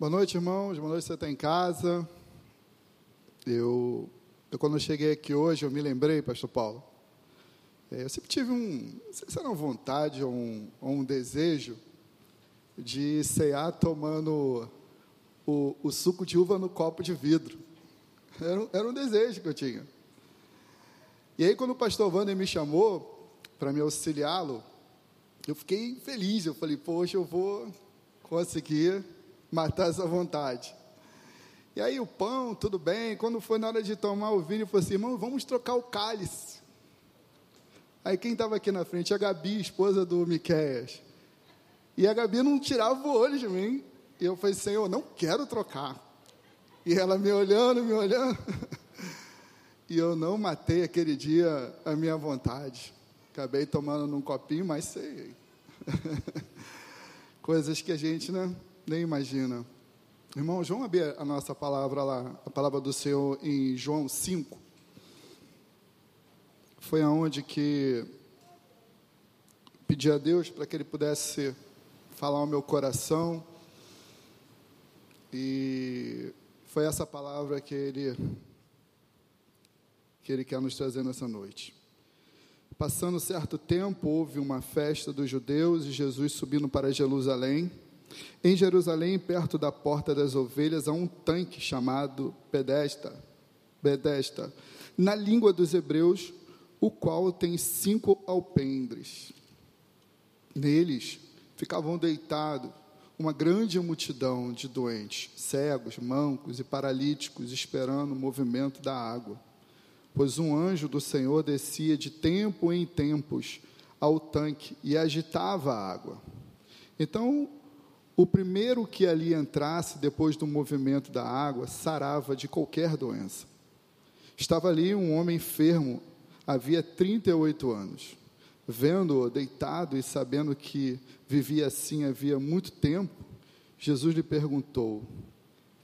Boa noite, irmãos. Boa noite, você está em casa. Eu, eu, quando eu cheguei aqui hoje, eu me lembrei, Pastor Paulo. É, eu sempre tive um, não sei se era uma vontade ou um, ou um desejo de cear tomando o, o, suco de uva no copo de vidro. Era, era um desejo que eu tinha. E aí, quando o pastor Wander me chamou para me auxiliá-lo, eu fiquei feliz. Eu falei, poxa, eu vou conseguir matar essa vontade. E aí o pão, tudo bem. Quando foi na hora de tomar o vinho, eu falei assim, irmão, vamos trocar o cálice. Aí quem estava aqui na frente? A Gabi, esposa do Miquéias. E a Gabi não tirava o olho de mim. E eu falei, Senhor, não quero trocar. E ela me olhando, me olhando. E eu não matei aquele dia a minha vontade. Acabei tomando num copinho, mas sei. Coisas que a gente né, nem imagina. Irmão, vamos abrir a nossa palavra lá, a palavra do Senhor em João 5. Foi aonde que pedi a Deus para que Ele pudesse falar ao meu coração. E foi essa palavra que Ele que Ele quer nos trazer nessa noite. Passando certo tempo, houve uma festa dos judeus e Jesus subindo para Jerusalém. Em Jerusalém, perto da porta das ovelhas, há um tanque chamado Pedesta, Bedesta, na língua dos hebreus, o qual tem cinco alpendres. Neles ficavam deitados uma grande multidão de doentes, cegos, mancos e paralíticos, esperando o movimento da água pois um anjo do Senhor descia de tempo em tempos ao tanque e agitava a água. Então, o primeiro que ali entrasse depois do movimento da água sarava de qualquer doença. Estava ali um homem enfermo, havia 38 anos. Vendo-o deitado e sabendo que vivia assim havia muito tempo, Jesus lhe perguntou: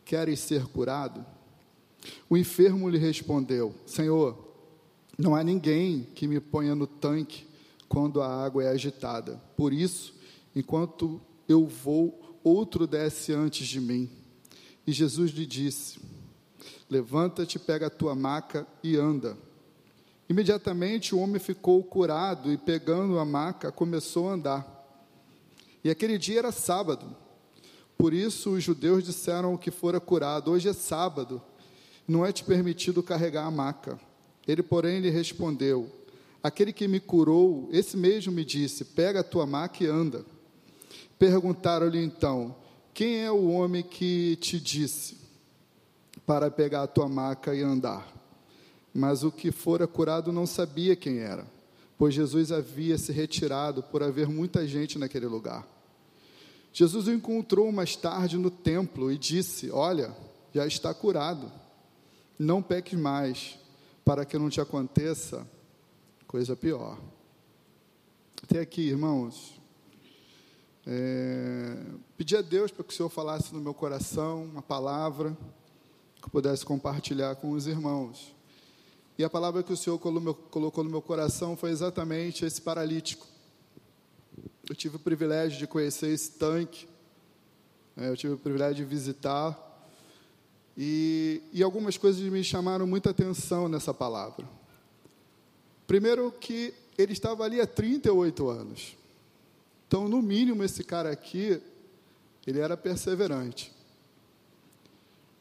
Queres ser curado? O enfermo lhe respondeu: Senhor, não há ninguém que me ponha no tanque quando a água é agitada. Por isso, enquanto eu vou, outro desce antes de mim. E Jesus lhe disse: Levanta-te, pega a tua maca e anda. Imediatamente o homem ficou curado e, pegando a maca, começou a andar. E aquele dia era sábado. Por isso os judeus disseram que fora curado: Hoje é sábado não é te permitido carregar a maca. Ele, porém, lhe respondeu: Aquele que me curou, esse mesmo me disse: Pega a tua maca e anda. Perguntaram-lhe então: Quem é o homem que te disse para pegar a tua maca e andar? Mas o que fora curado não sabia quem era, pois Jesus havia se retirado por haver muita gente naquele lugar. Jesus o encontrou mais tarde no templo e disse: Olha, já está curado não peques mais, para que não te aconteça coisa pior. Até aqui, irmãos, é, pedi a Deus para que o Senhor falasse no meu coração uma palavra que eu pudesse compartilhar com os irmãos. E a palavra que o Senhor colocou no meu coração foi exatamente esse paralítico. Eu tive o privilégio de conhecer esse tanque, né, eu tive o privilégio de visitar e, e algumas coisas me chamaram muita atenção nessa palavra. Primeiro, que ele estava ali há 38 anos. Então, no mínimo, esse cara aqui, ele era perseverante.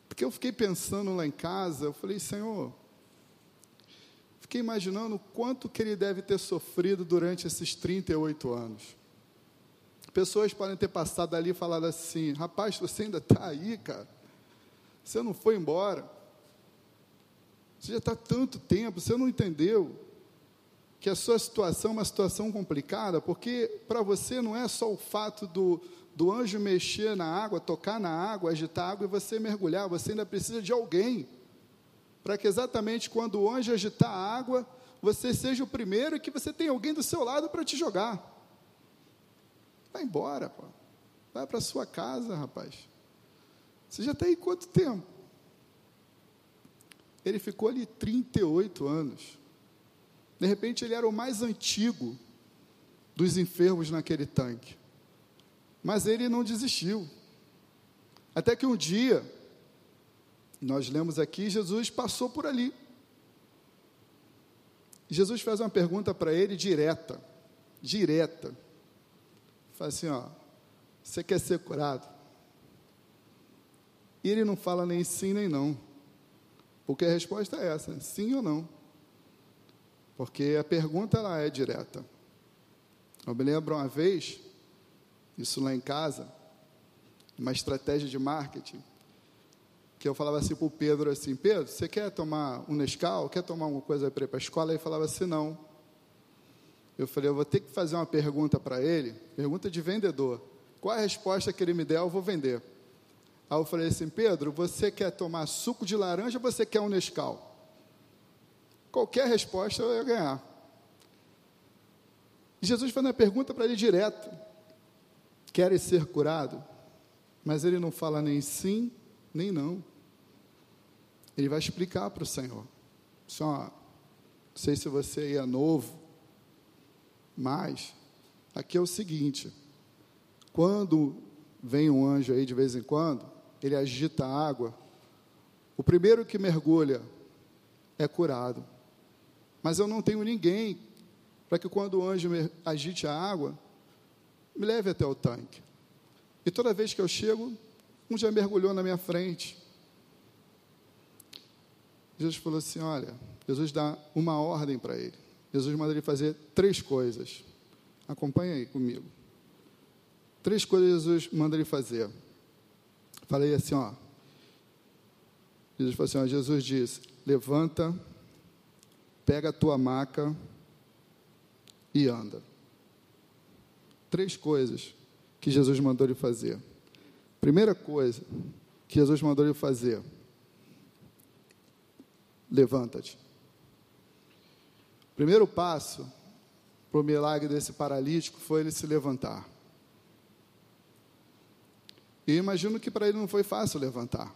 Porque eu fiquei pensando lá em casa, eu falei, Senhor, fiquei imaginando o quanto que ele deve ter sofrido durante esses 38 anos. Pessoas podem ter passado ali e falado assim, rapaz, você ainda está aí, cara. Você não foi embora. Você já está tanto tempo, você não entendeu que a sua situação é uma situação complicada, porque para você não é só o fato do, do anjo mexer na água, tocar na água, agitar a água e você mergulhar, você ainda precisa de alguém. Para que exatamente quando o anjo agitar a água, você seja o primeiro e que você tenha alguém do seu lado para te jogar. Vai embora, pô. Vai para sua casa, rapaz. Você já está aí quanto tempo? Ele ficou ali 38 anos. De repente, ele era o mais antigo dos enfermos naquele tanque. Mas ele não desistiu. Até que um dia, nós lemos aqui, Jesus passou por ali. Jesus faz uma pergunta para ele direta, direta. Fala assim, ó, você quer ser curado? E ele não fala nem sim nem não. Porque a resposta é essa, sim ou não. Porque a pergunta ela é direta. Eu me lembro uma vez, isso lá em casa, uma estratégia de marketing, que eu falava assim para o Pedro assim, Pedro, você quer tomar um Nescau? Quer tomar alguma coisa para ir para a escola? Ele falava assim, não. Eu falei, eu vou ter que fazer uma pergunta para ele, pergunta de vendedor. Qual a resposta que ele me der, eu vou vender. Aí eu falei assim, Pedro, você quer tomar suco de laranja ou você quer um Nescau? Qualquer resposta eu ia ganhar. Jesus faz uma pergunta para ele direto. Queres ser curado? Mas ele não fala nem sim, nem não. Ele vai explicar para o Senhor. Só, não sei se você é novo, mas aqui é o seguinte: quando vem um anjo aí de vez em quando, ele agita a água, o primeiro que mergulha é curado. Mas eu não tenho ninguém para que quando o anjo agite a água, me leve até o tanque. E toda vez que eu chego, um já mergulhou na minha frente. Jesus falou assim: Olha, Jesus dá uma ordem para ele. Jesus manda ele fazer três coisas. Acompanha aí comigo. Três coisas Jesus manda ele fazer. Falei assim, ó. Jesus falou assim, ó, Jesus diz: levanta, pega a tua maca e anda. Três coisas que Jesus mandou ele fazer. Primeira coisa que Jesus mandou ele fazer: levanta-te. Primeiro passo para o milagre desse paralítico foi ele se levantar. E imagino que para ele não foi fácil levantar.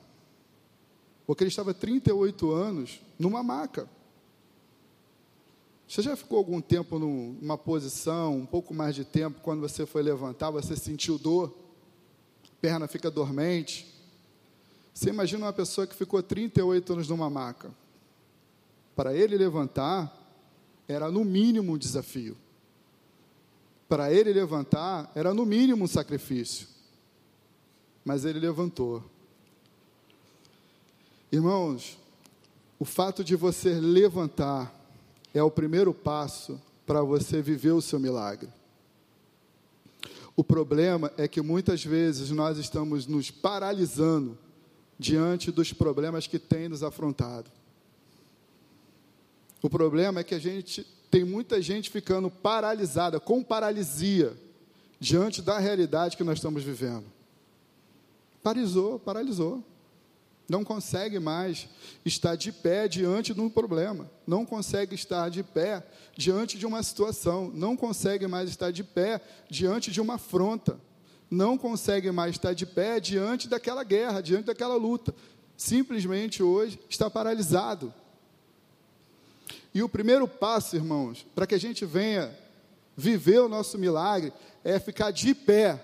Porque ele estava 38 anos numa maca. Você já ficou algum tempo numa posição, um pouco mais de tempo, quando você foi levantar, você sentiu dor, perna fica dormente. Você imagina uma pessoa que ficou 38 anos numa maca. Para ele levantar, era no mínimo um desafio. Para ele levantar, era no mínimo um sacrifício. Mas ele levantou. Irmãos, o fato de você levantar é o primeiro passo para você viver o seu milagre. O problema é que muitas vezes nós estamos nos paralisando diante dos problemas que tem nos afrontado. O problema é que a gente tem muita gente ficando paralisada, com paralisia, diante da realidade que nós estamos vivendo. Paralisou, paralisou não consegue mais estar de pé diante de um problema, não consegue estar de pé diante de uma situação, não consegue mais estar de pé diante de uma afronta, não consegue mais estar de pé diante daquela guerra, diante daquela luta. Simplesmente hoje está paralisado. E o primeiro passo, irmãos, para que a gente venha viver o nosso milagre, é ficar de pé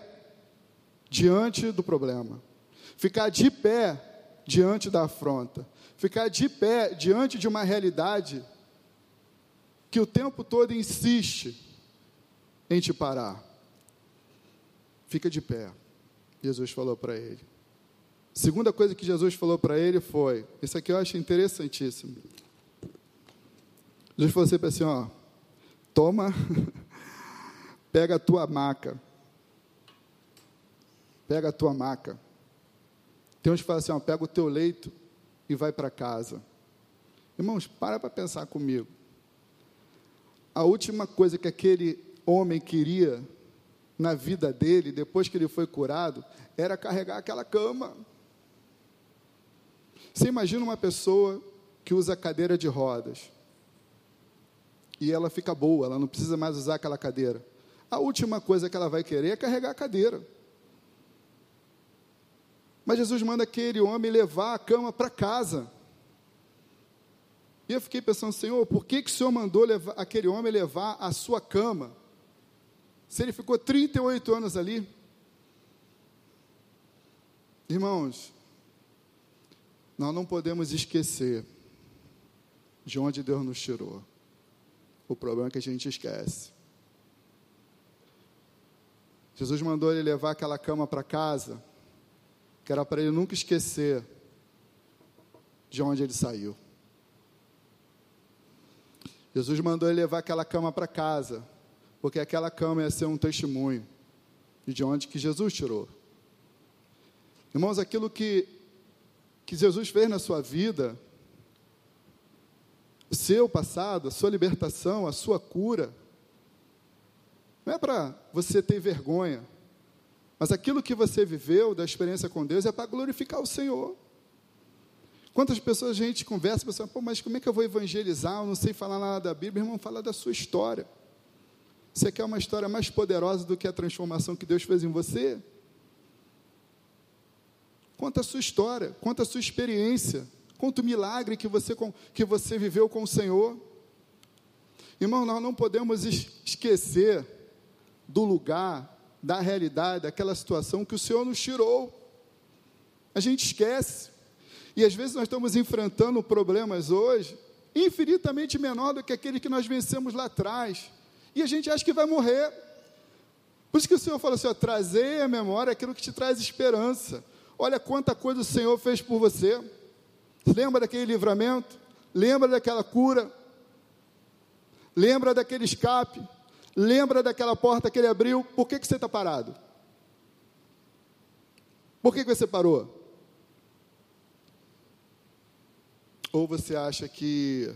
diante do problema. Ficar de pé diante da afronta, ficar de pé diante de uma realidade que o tempo todo insiste em te parar. Fica de pé, Jesus falou para ele. Segunda coisa que Jesus falou para ele foi: Isso aqui eu acho interessantíssimo. Jesus falou assim, assim ó, toma, pega a tua maca, pega a tua maca tem uns que falam assim: ó, pega o teu leito e vai para casa. Irmãos, para para pensar comigo. A última coisa que aquele homem queria na vida dele, depois que ele foi curado, era carregar aquela cama. Você imagina uma pessoa que usa cadeira de rodas e ela fica boa, ela não precisa mais usar aquela cadeira. A última coisa que ela vai querer é carregar a cadeira. Mas Jesus manda aquele homem levar a cama para casa. E eu fiquei pensando, Senhor, por que, que o Senhor mandou levar, aquele homem levar a sua cama? Se ele ficou 38 anos ali. Irmãos, nós não podemos esquecer de onde Deus nos tirou. O problema é que a gente esquece. Jesus mandou ele levar aquela cama para casa, que era para ele nunca esquecer de onde ele saiu. Jesus mandou ele levar aquela cama para casa, porque aquela cama ia ser um testemunho de onde que Jesus tirou. Irmãos, aquilo que, que Jesus fez na sua vida, o seu passado, a sua libertação, a sua cura, não é para você ter vergonha, mas aquilo que você viveu da experiência com Deus é para glorificar o Senhor. Quantas pessoas a gente conversa, pessoal, pô, mas como é que eu vou evangelizar? Eu não sei falar nada da Bíblia, irmão, fala da sua história. Você quer uma história mais poderosa do que a transformação que Deus fez em você? Conta a sua história, conta a sua experiência, conta o milagre que você, que você viveu com o Senhor. Irmão, nós não podemos esquecer do lugar, da realidade, daquela situação que o Senhor nos tirou. A gente esquece. E às vezes nós estamos enfrentando problemas hoje infinitamente menor do que aquele que nós vencemos lá atrás. E a gente acha que vai morrer. Por isso que o Senhor falou assim: ó, trazer à memória aquilo que te traz esperança. Olha quanta coisa o Senhor fez por você. Lembra daquele livramento? Lembra daquela cura? Lembra daquele escape? Lembra daquela porta que ele abriu? Por que, que você está parado? Por que, que você parou? Ou você acha que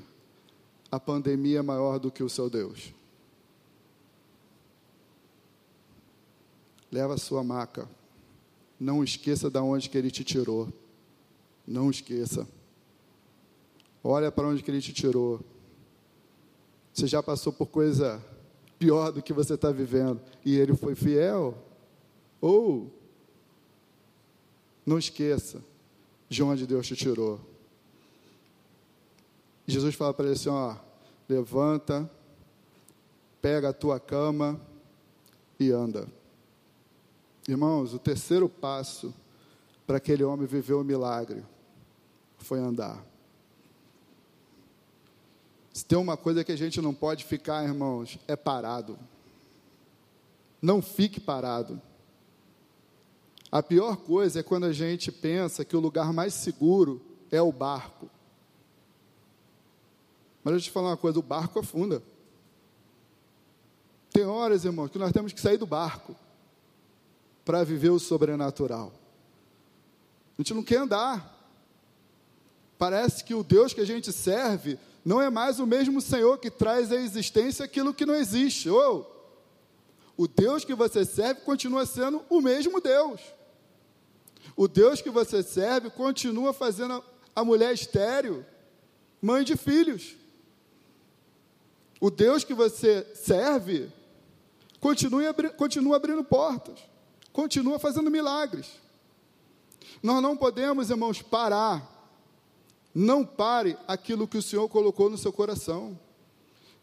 a pandemia é maior do que o seu Deus? Leva a sua maca. Não esqueça de onde que ele te tirou. Não esqueça. Olha para onde que ele te tirou. Você já passou por coisa pior do que você está vivendo e ele foi fiel? Ou não esqueça de onde Deus te tirou. Jesus fala para ele assim: ó, levanta, pega a tua cama e anda. Irmãos, o terceiro passo para aquele homem viver o milagre foi andar. Se tem uma coisa que a gente não pode ficar, irmãos, é parado. Não fique parado. A pior coisa é quando a gente pensa que o lugar mais seguro é o barco. Mas deixa eu te falar uma coisa: o barco afunda. Tem horas, irmãos, que nós temos que sair do barco para viver o sobrenatural. A gente não quer andar. Parece que o Deus que a gente serve não é mais o mesmo Senhor que traz à existência aquilo que não existe. Ou o Deus que você serve continua sendo o mesmo Deus. O Deus que você serve continua fazendo a mulher estéreo, mãe de filhos. O Deus que você serve continua, continua abrindo portas continua fazendo milagres. Nós não podemos, irmãos, parar. Não pare aquilo que o Senhor colocou no seu coração.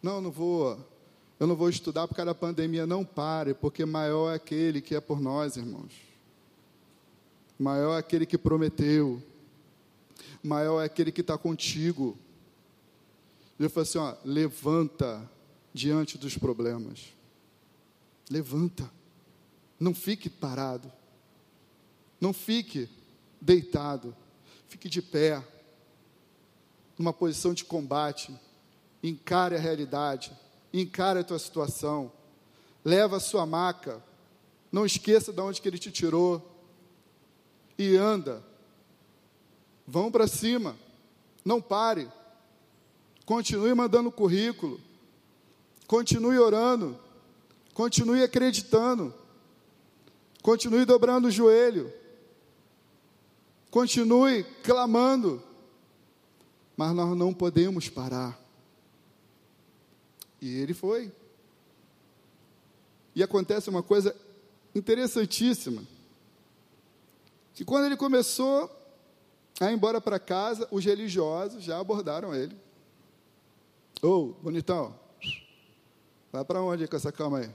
Não, não vou, eu não vou estudar por causa da pandemia. Não pare, porque maior é aquele que é por nós, irmãos. Maior é aquele que prometeu. Maior é aquele que está contigo. Ele falou assim: ó, levanta diante dos problemas. Levanta. Não fique parado. Não fique deitado. Fique de pé. Numa posição de combate. Encare a realidade. Encare a tua situação. Leva a sua maca. Não esqueça de onde que ele te tirou. E anda. Vão para cima. Não pare. Continue mandando currículo. Continue orando. Continue acreditando. Continue dobrando o joelho. Continue clamando. Mas nós não podemos parar. E ele foi. E acontece uma coisa interessantíssima. Que quando ele começou a ir embora para casa, os religiosos já abordaram ele. Ô, oh, bonitão, vai para onde com essa cama aí?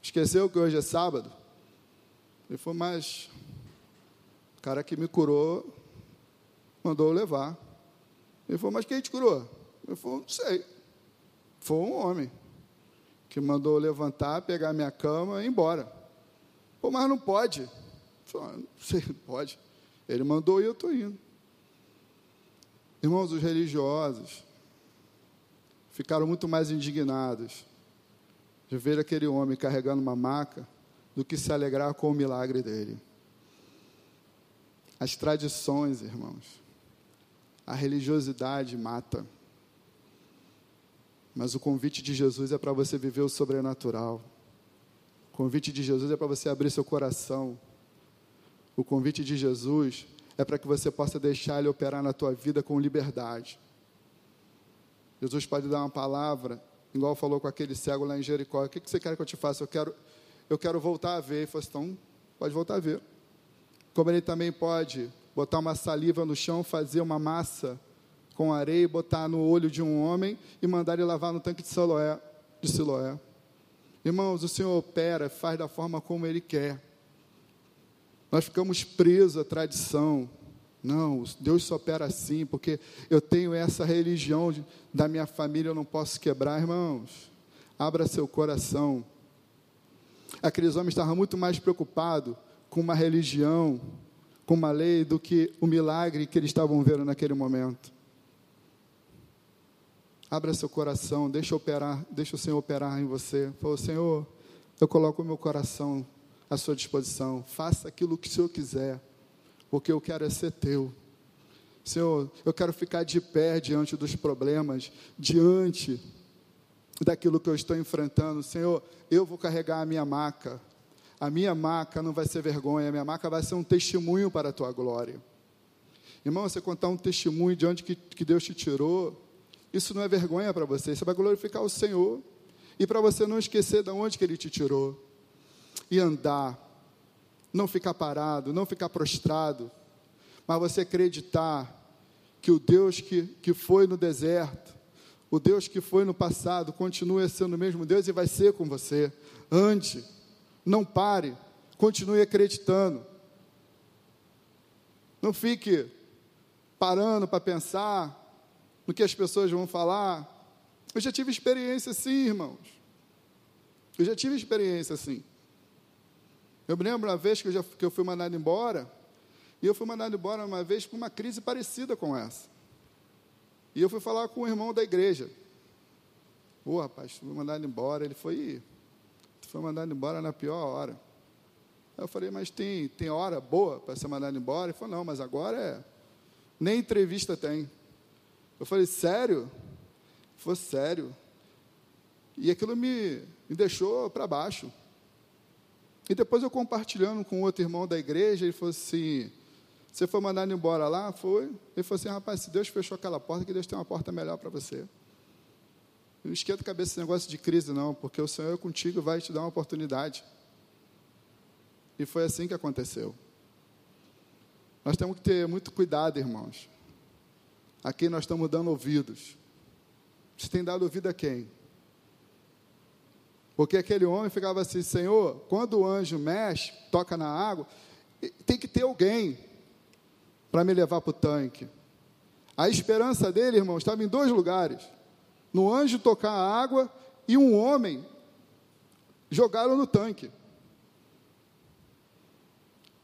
Esqueceu que hoje é sábado? Ele falou, mas cara que me curou mandou levar. Ele falou, mas quem te curou? Eu falei, não sei. Foi um homem que mandou levantar, pegar minha cama e ir embora. Pô, mas não pode. Eu falei, ah, não sei, pode. Ele mandou e eu estou indo. Irmãos, os religiosos ficaram muito mais indignados de ver aquele homem carregando uma maca do que se alegrar com o milagre dele. As tradições, irmãos, a religiosidade mata. Mas o convite de Jesus é para você viver o sobrenatural. O convite de Jesus é para você abrir seu coração. O convite de Jesus é para que você possa deixar Ele operar na tua vida com liberdade. Jesus pode dar uma palavra, igual falou com aquele cego lá em Jericó: O que você quer que eu te faça? Eu quero, eu quero voltar a ver. Ele falou assim: então, pode voltar a ver. Como ele também pode botar uma saliva no chão, fazer uma massa com areia, botar no olho de um homem e mandar ele lavar no tanque de Siloé. De Siloé. Irmãos, o Senhor opera, faz da forma como Ele quer. Nós ficamos presos à tradição. Não, Deus só opera assim, porque eu tenho essa religião de, da minha família, eu não posso quebrar, irmãos. Abra seu coração. Aqueles homens estavam muito mais preocupados com uma religião, com uma lei, do que o milagre que eles estavam vendo naquele momento. Abra seu coração, deixa operar, deixa o Senhor operar em você. Fala, Senhor, eu coloco o meu coração à sua disposição. Faça aquilo que o Senhor quiser, porque eu quero é ser teu. Senhor, eu quero ficar de pé diante dos problemas, diante daquilo que eu estou enfrentando. Senhor, eu vou carregar a minha maca. A minha maca não vai ser vergonha, a minha maca vai ser um testemunho para a tua glória. Irmão, você contar um testemunho de onde que, que Deus te tirou, isso não é vergonha para você, você vai glorificar o Senhor. E para você não esquecer de onde que Ele te tirou. E andar, não ficar parado, não ficar prostrado, mas você acreditar que o Deus que, que foi no deserto, o Deus que foi no passado, continua sendo o mesmo Deus e vai ser com você. Ande, não pare, continue acreditando. Não fique parando para pensar no que as pessoas vão falar. Eu já tive experiência assim, irmãos. Eu já tive experiência assim. Eu me lembro uma vez que eu, já, que eu fui mandado embora, e eu fui mandado embora uma vez por uma crise parecida com essa. E eu fui falar com o irmão da igreja. Oh, rapaz, fui mandado embora. Ele foi, foi mandado embora na pior hora. Eu falei, mas tem, tem hora boa para ser mandado embora? Ele falou, não, mas agora é. Nem entrevista tem. Eu falei, sério? Foi sério. E aquilo me, me deixou para baixo. E depois eu compartilhando com outro irmão da igreja, ele falou assim: Você foi mandado embora lá? Foi. Ele falou assim: Rapaz, se Deus fechou aquela porta, que Deus tem uma porta melhor para você. Não esquenta a cabeça esse negócio de crise, não, porque o Senhor é contigo vai te dar uma oportunidade. E foi assim que aconteceu. Nós temos que ter muito cuidado, irmãos a quem nós estamos dando ouvidos. Você tem dado ouvido a quem? Porque aquele homem ficava assim, Senhor, quando o anjo mexe, toca na água, tem que ter alguém para me levar para o tanque. A esperança dele, irmão, estava em dois lugares: no anjo tocar a água e um homem jogá-lo no tanque.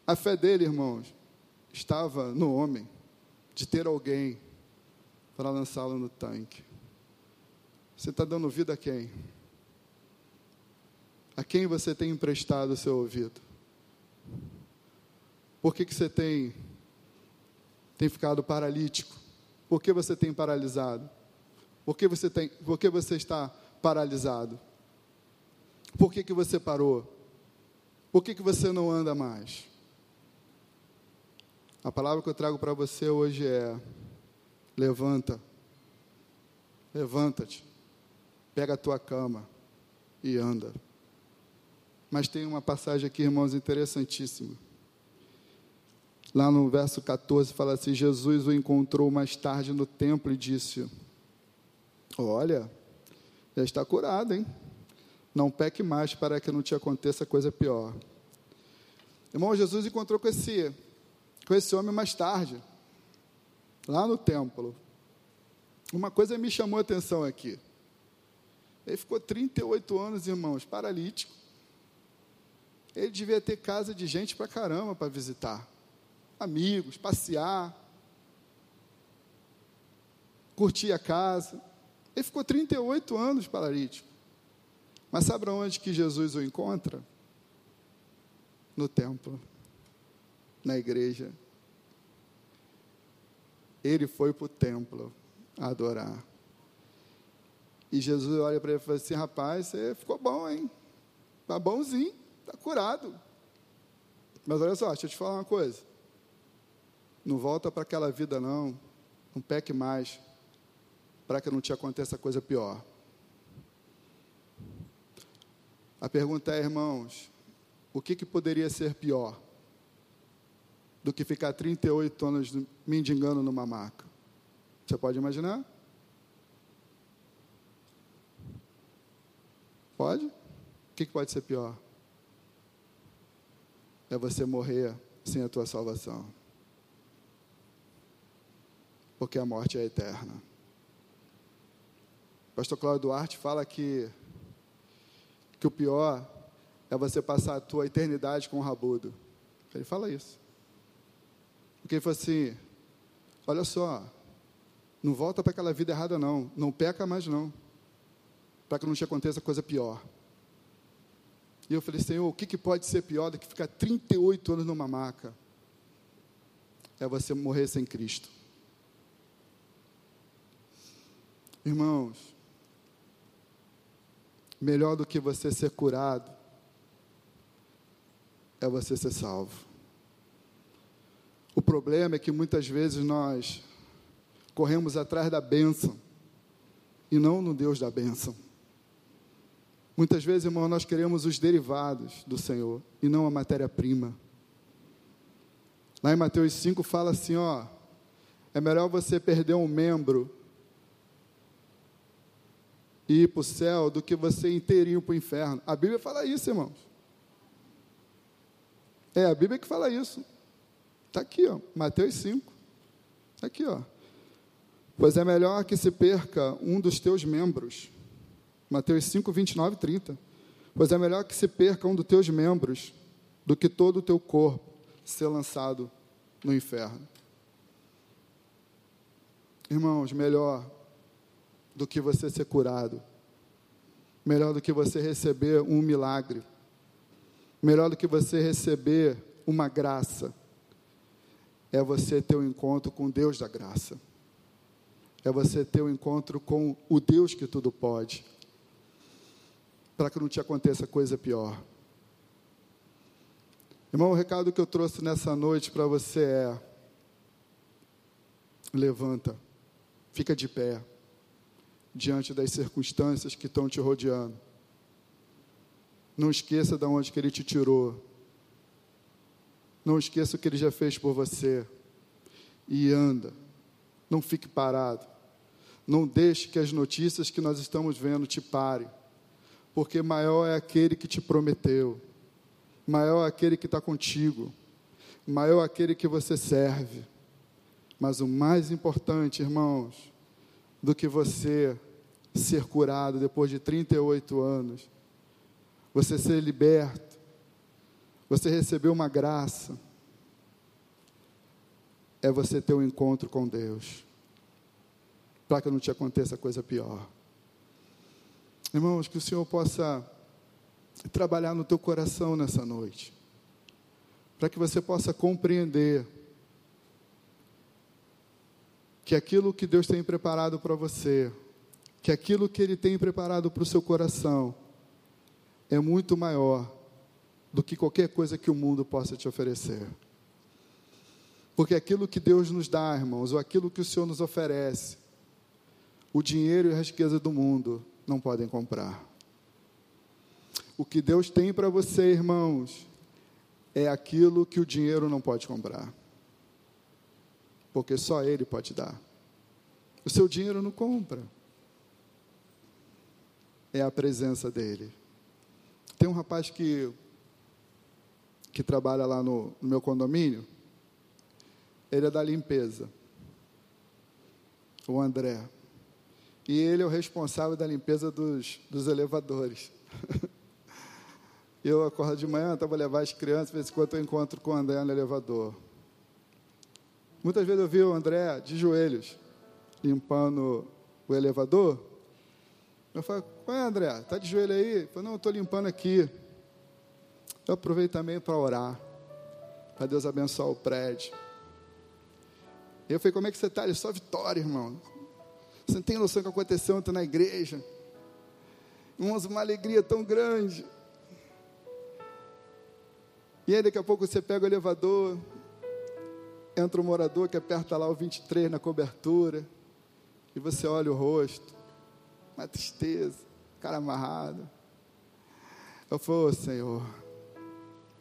A fé dele, irmãos, estava no homem, de ter alguém para lançá-lo no tanque. Você está dando vida a quem? A quem você tem emprestado o seu ouvido? Por que, que você tem, tem ficado paralítico? Por que você tem paralisado? Por que você, tem, por que você está paralisado? Por que, que você parou? Por que, que você não anda mais? A palavra que eu trago para você hoje é: Levanta. Levanta-te. Pega a tua cama e anda. Mas tem uma passagem aqui, irmãos, interessantíssima. Lá no verso 14 fala assim: Jesus o encontrou mais tarde no templo e disse: Olha, já está curado, hein? Não peque mais para que não te aconteça coisa pior. Irmão, Jesus encontrou com esse, com esse homem mais tarde, lá no templo. Uma coisa me chamou a atenção aqui. Ele ficou 38 anos, irmãos, paralítico. Ele devia ter casa de gente para caramba para visitar. Amigos, passear, curtir a casa. Ele ficou 38 anos paralítico. Mas sabe onde que Jesus o encontra? No templo, na igreja. Ele foi para o templo adorar. E Jesus olha para ele e fala assim: rapaz, você ficou bom, hein? Está bonzinho, está curado. Mas olha só, deixa eu te falar uma coisa. Não volta para aquela vida, não. Não peque mais, para que não te aconteça coisa pior. A pergunta é, irmãos, o que, que poderia ser pior do que ficar 38 anos mendigando numa maca? Você pode imaginar? Pode? O que, que pode ser pior? É você morrer sem a tua salvação. Porque a morte é eterna. O pastor Cláudio Duarte fala que, que o pior é você passar a tua eternidade com o rabudo. Ele fala isso. Porque ele falou assim: olha só, não volta para aquela vida errada, não. Não peca mais, não. Para que não te aconteça coisa pior. E eu falei, Senhor, o que, que pode ser pior do que ficar 38 anos numa maca? É você morrer sem Cristo. Irmãos, melhor do que você ser curado é você ser salvo. O problema é que muitas vezes nós corremos atrás da bênção e não no Deus da bênção. Muitas vezes, irmão, nós queremos os derivados do Senhor e não a matéria-prima. Lá em Mateus 5 fala assim, ó, é melhor você perder um membro ir para o céu do que você inteirinho para o inferno. A Bíblia fala isso, irmãos. É a Bíblia que fala isso. Está aqui, ó, Mateus 5. Está aqui, ó. Pois é melhor que se perca um dos teus membros. Mateus 5, 29 e 30. Pois é melhor que se perca um dos teus membros do que todo o teu corpo ser lançado no inferno. Irmãos, melhor do que você ser curado, melhor do que você receber um milagre, melhor do que você receber uma graça, é você ter um encontro com Deus da graça. É você ter um encontro com o Deus que tudo pode, para que não te aconteça coisa pior. Irmão, o recado que eu trouxe nessa noite para você é: levanta, fica de pé, diante das circunstâncias que estão te rodeando. Não esqueça de onde que Ele te tirou. Não esqueça o que Ele já fez por você. E anda. Não fique parado. Não deixe que as notícias que nós estamos vendo te parem, porque maior é aquele que te prometeu, maior é aquele que está contigo, maior é aquele que você serve. Mas o mais importante, irmãos, do que você ser curado depois de 38 anos, você ser liberto, você receber uma graça, é você ter um encontro com Deus. Para que não te aconteça coisa pior. Irmãos, que o Senhor possa trabalhar no teu coração nessa noite, para que você possa compreender que aquilo que Deus tem preparado para você, que aquilo que Ele tem preparado para o seu coração, é muito maior do que qualquer coisa que o mundo possa te oferecer. Porque aquilo que Deus nos dá, irmãos, ou aquilo que o Senhor nos oferece, o dinheiro e a riqueza do mundo não podem comprar. O que Deus tem para você, irmãos, é aquilo que o dinheiro não pode comprar. Porque só Ele pode dar. O seu dinheiro não compra. É a presença dEle. Tem um rapaz que, que trabalha lá no, no meu condomínio. ele é da limpeza. O André. E ele é o responsável da limpeza dos, dos elevadores. eu acordo de manhã, estava levar as crianças, de vez em quando eu encontro com o André no elevador. Muitas vezes eu vi o André de joelhos, limpando o elevador. Eu falo, qual é, André? Está de joelho aí? Eu falo, não, estou limpando aqui. Eu aproveito também para orar, para Deus abençoar o prédio. Eu falei, como é que você está? Ele, só vitória, irmão. Você não tem noção do que aconteceu ontem na igreja. Irmãos, uma alegria tão grande. E aí daqui a pouco você pega o elevador, entra o morador que aperta lá o 23 na cobertura, e você olha o rosto, uma tristeza, cara amarrado. Eu falo, oh, Senhor,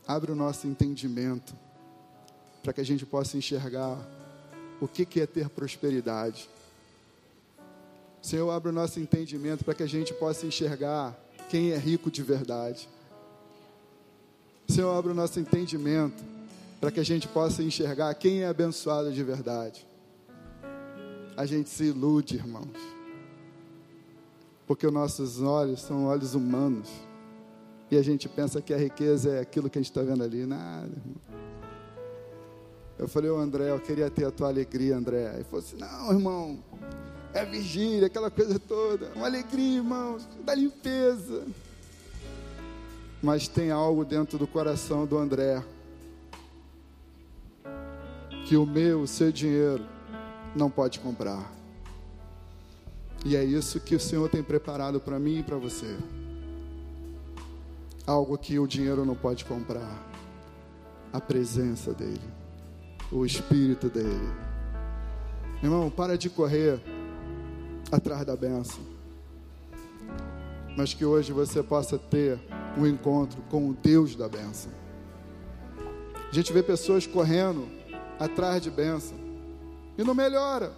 abre o nosso entendimento, para que a gente possa enxergar o que, que é ter prosperidade. Senhor, abre o nosso entendimento para que a gente possa enxergar quem é rico de verdade. Senhor, abre o nosso entendimento para que a gente possa enxergar quem é abençoado de verdade. A gente se ilude, irmãos, porque os nossos olhos são olhos humanos e a gente pensa que a riqueza é aquilo que a gente está vendo ali. Nada, irmão. Eu falei, ô André, eu queria ter a tua alegria, André. Ele falou assim: não, irmão, é vigília, aquela coisa toda. Uma alegria, irmãos, da limpeza. Mas tem algo dentro do coração do André que o meu, o seu dinheiro não pode comprar. E é isso que o Senhor tem preparado para mim e para você. Algo que o dinheiro não pode comprar. A presença dEle. O Espírito dEle. Irmão, para de correr atrás da benção. Mas que hoje você possa ter um encontro com o Deus da benção. A gente vê pessoas correndo atrás de benção e não melhora.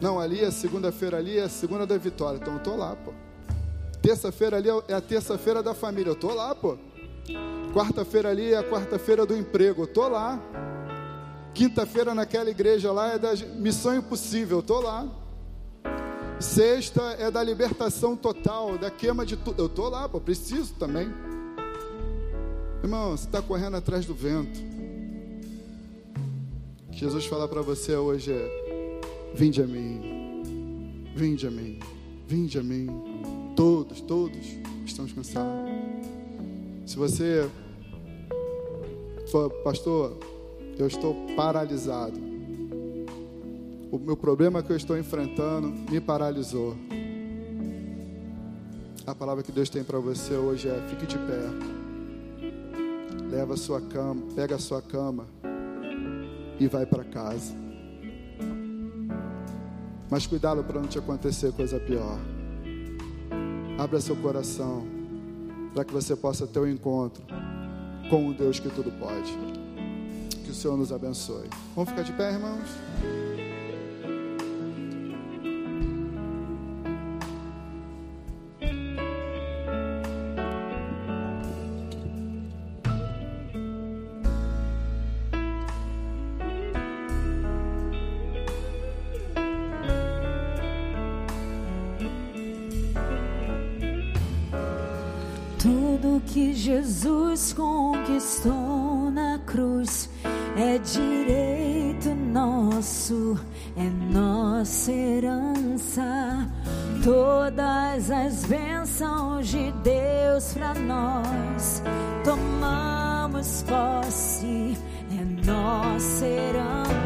Não, ali é segunda-feira, ali é a segunda da vitória. Então eu tô lá, pô. Terça-feira ali é a terça-feira da família. Eu tô lá, pô. Quarta-feira ali é a quarta-feira do emprego. Eu tô lá. Quinta-feira naquela igreja lá é da missão impossível. Eu tô lá. Sexta é da libertação total, da queima de tudo. Eu estou lá, pô, preciso também. Irmão, você está correndo atrás do vento. Jesus falar para você hoje é: Vinde a mim, vinde a mim, vinde a mim. Todos, todos estamos cansados. Se você for, pastor, eu estou paralisado o meu problema que eu estou enfrentando me paralisou. A palavra que Deus tem para você hoje é: fique de pé. Leva a sua cama, pega a sua cama e vai para casa. Mas cuidado para não te acontecer coisa pior. Abra seu coração para que você possa ter um encontro com o Deus que tudo pode. Que o Senhor nos abençoe. Vamos ficar de pé, irmãos? Jesus conquistou na cruz é direito nosso, é nossa herança. Todas as bênçãos de Deus para nós tomamos posse, é nossa herança.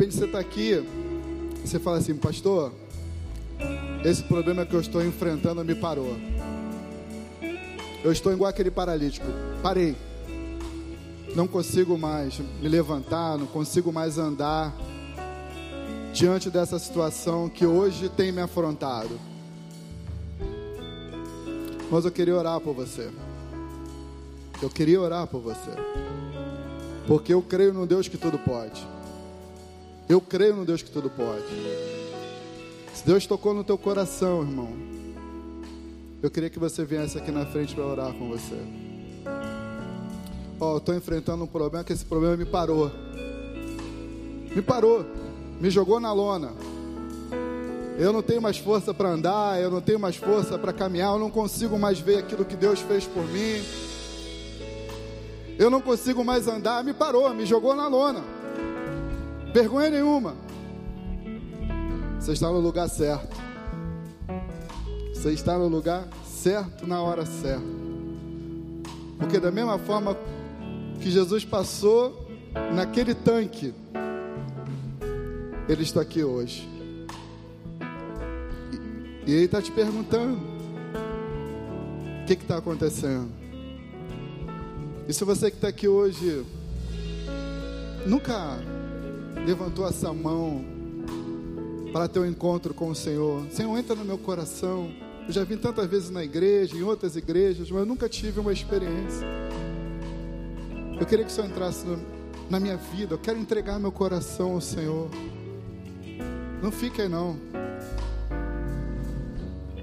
Repente você está aqui, você fala assim, pastor, esse problema que eu estou enfrentando me parou. Eu estou igual aquele paralítico. Parei. Não consigo mais me levantar, não consigo mais andar diante dessa situação que hoje tem me afrontado. Mas eu queria orar por você. Eu queria orar por você. Porque eu creio no Deus que tudo pode. Eu creio no Deus que tudo pode. Se Deus tocou no teu coração, irmão, eu queria que você viesse aqui na frente para orar com você. Ó, oh, eu estou enfrentando um problema que esse problema me parou. Me parou. Me jogou na lona. Eu não tenho mais força para andar, eu não tenho mais força para caminhar, eu não consigo mais ver aquilo que Deus fez por mim. Eu não consigo mais andar, me parou, me jogou na lona. Vergonha nenhuma. Você está no lugar certo. Você está no lugar certo na hora certa. Porque da mesma forma que Jesus passou naquele tanque, Ele está aqui hoje. E, Ele está te perguntando: o que está acontecendo? E se você que está aqui hoje nunca levantou essa mão para ter um encontro com o Senhor, Senhor, entra no meu coração. Eu já vim tantas vezes na igreja, em outras igrejas, mas eu nunca tive uma experiência. Eu queria que o Senhor entrasse no, na minha vida. Eu quero entregar meu coração ao Senhor. Não fique aí não.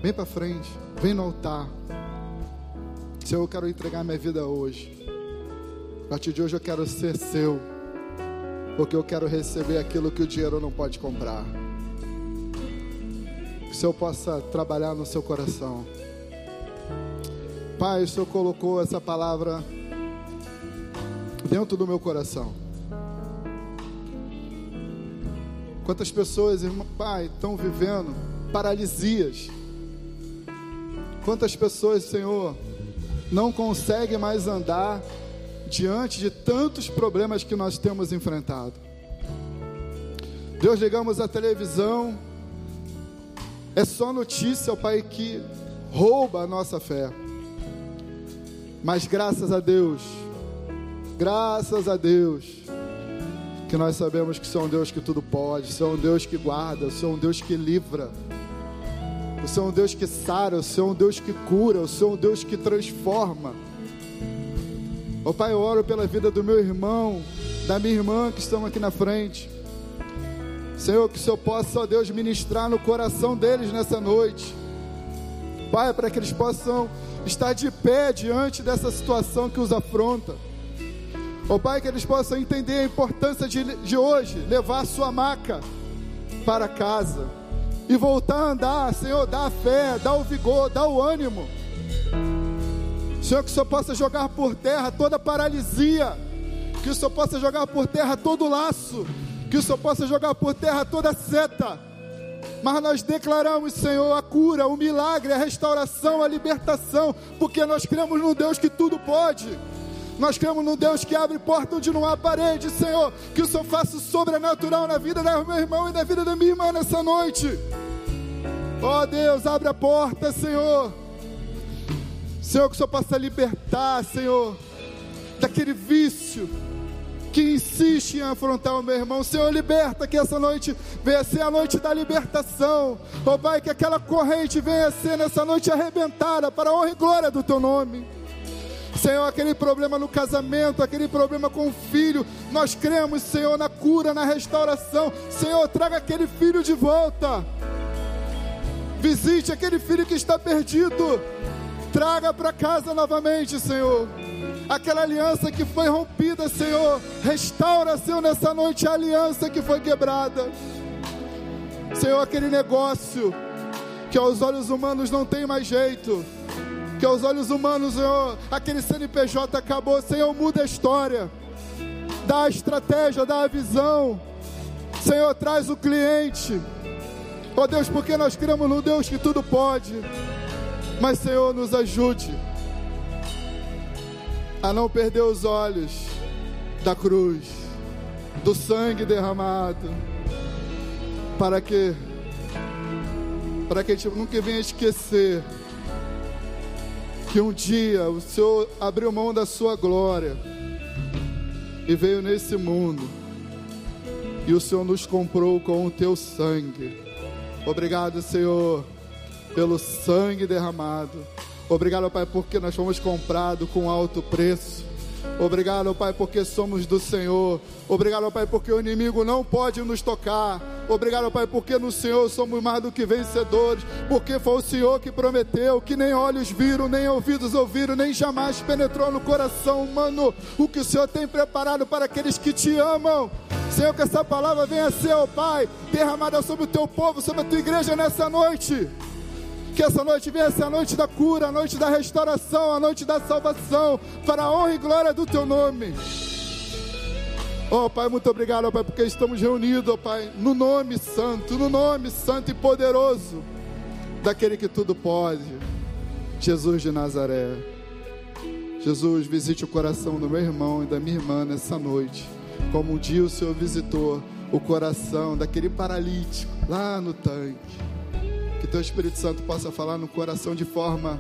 Vem para frente. Vem no altar. Senhor, eu quero entregar minha vida hoje. A partir de hoje eu quero ser seu. Porque eu quero receber aquilo que o dinheiro não pode comprar que o Senhor possa trabalhar no seu coração. Pai, o Senhor colocou essa palavra dentro do meu coração. Quantas pessoas, irmão, Pai, estão vivendo paralisias? Quantas pessoas, Senhor, não conseguem mais andar diante de tantos problemas que nós temos enfrentado? Deus, ligamos a televisão, é só notícia, ó Pai, que rouba a nossa fé. Mas graças a Deus, graças a Deus, que nós sabemos que é um Deus que tudo pode, é um Deus que guarda, é um Deus que livra, o Senhor é um Deus que sara, o Senhor é um Deus que cura, o Senhor é um Deus que transforma. Ó Pai, eu oro pela vida do meu irmão, da minha irmã que estão aqui na frente. Senhor, que o Senhor possa, ó Deus, ministrar no coração deles nessa noite. Pai, para que eles possam estar de pé diante dessa situação que os afronta. Ó oh, Pai, que eles possam entender a importância de, de hoje levar sua maca para casa e voltar a andar, Senhor, dá a fé, dá o vigor, dá o ânimo. Senhor, que o Senhor possa jogar por terra toda paralisia, que o Senhor possa jogar por terra todo laço, que o Senhor possa jogar por terra toda seta. Mas nós declaramos, Senhor, a cura, o milagre, a restauração, a libertação, porque nós cremos num Deus que tudo pode. Nós cremos num Deus que abre porta onde não há parede, Senhor. Que o Senhor faça o sobrenatural na vida do meu irmão e na vida da minha irmã nessa noite. Ó oh, Deus, abre a porta, Senhor. Senhor, que o Senhor possa libertar, Senhor, daquele vício que insiste em afrontar o meu irmão. Senhor, liberta que essa noite venha ser a noite da libertação. Oh Pai, que aquela corrente venha ser nessa noite arrebentada para a honra e glória do Teu nome. Senhor, aquele problema no casamento, aquele problema com o filho, nós cremos, Senhor, na cura, na restauração. Senhor, traga aquele filho de volta. Visite aquele filho que está perdido. Traga para casa novamente, Senhor aquela aliança que foi rompida, Senhor. Restaura, Senhor, nessa noite a aliança que foi quebrada. Senhor, aquele negócio que aos olhos humanos não tem mais jeito. Que aos olhos humanos, Senhor, aquele CNPJ acabou. Senhor, muda a história. Dá a estratégia, dá a visão. Senhor, traz o cliente. Ó oh Deus, porque nós cremos no Deus que tudo pode. Mas, Senhor, nos ajude a não perder os olhos da cruz, do sangue derramado, para que para que a gente nunca venha esquecer que um dia o Senhor abriu mão da sua glória e veio nesse mundo e o Senhor nos comprou com o teu sangue. Obrigado, Senhor, pelo sangue derramado. Obrigado, Pai, porque nós fomos comprados com alto preço. Obrigado, Pai, porque somos do Senhor. Obrigado, Pai, porque o inimigo não pode nos tocar. Obrigado, Pai, porque no Senhor somos mais do que vencedores. Porque foi o Senhor que prometeu que nem olhos viram, nem ouvidos ouviram, nem jamais penetrou no coração humano o que o Senhor tem preparado para aqueles que te amam. Senhor, que essa palavra venha ser, ó Pai, derramada sobre o teu povo, sobre a tua igreja nessa noite. Que essa noite venha ser a noite da cura, a noite da restauração, a noite da salvação, para a honra e glória do teu nome. Oh Pai, muito obrigado, oh, Pai, porque estamos reunidos, oh, Pai, no nome santo, no nome santo e poderoso daquele que tudo pode, Jesus de Nazaré. Jesus, visite o coração do meu irmão e da minha irmã nessa noite, como um dia o Senhor visitou o coração daquele paralítico lá no tanque. Que teu Espírito Santo possa falar no coração de forma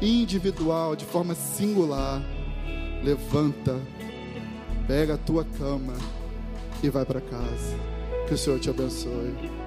individual, de forma singular. Levanta, pega a tua cama e vai para casa. Que o Senhor te abençoe.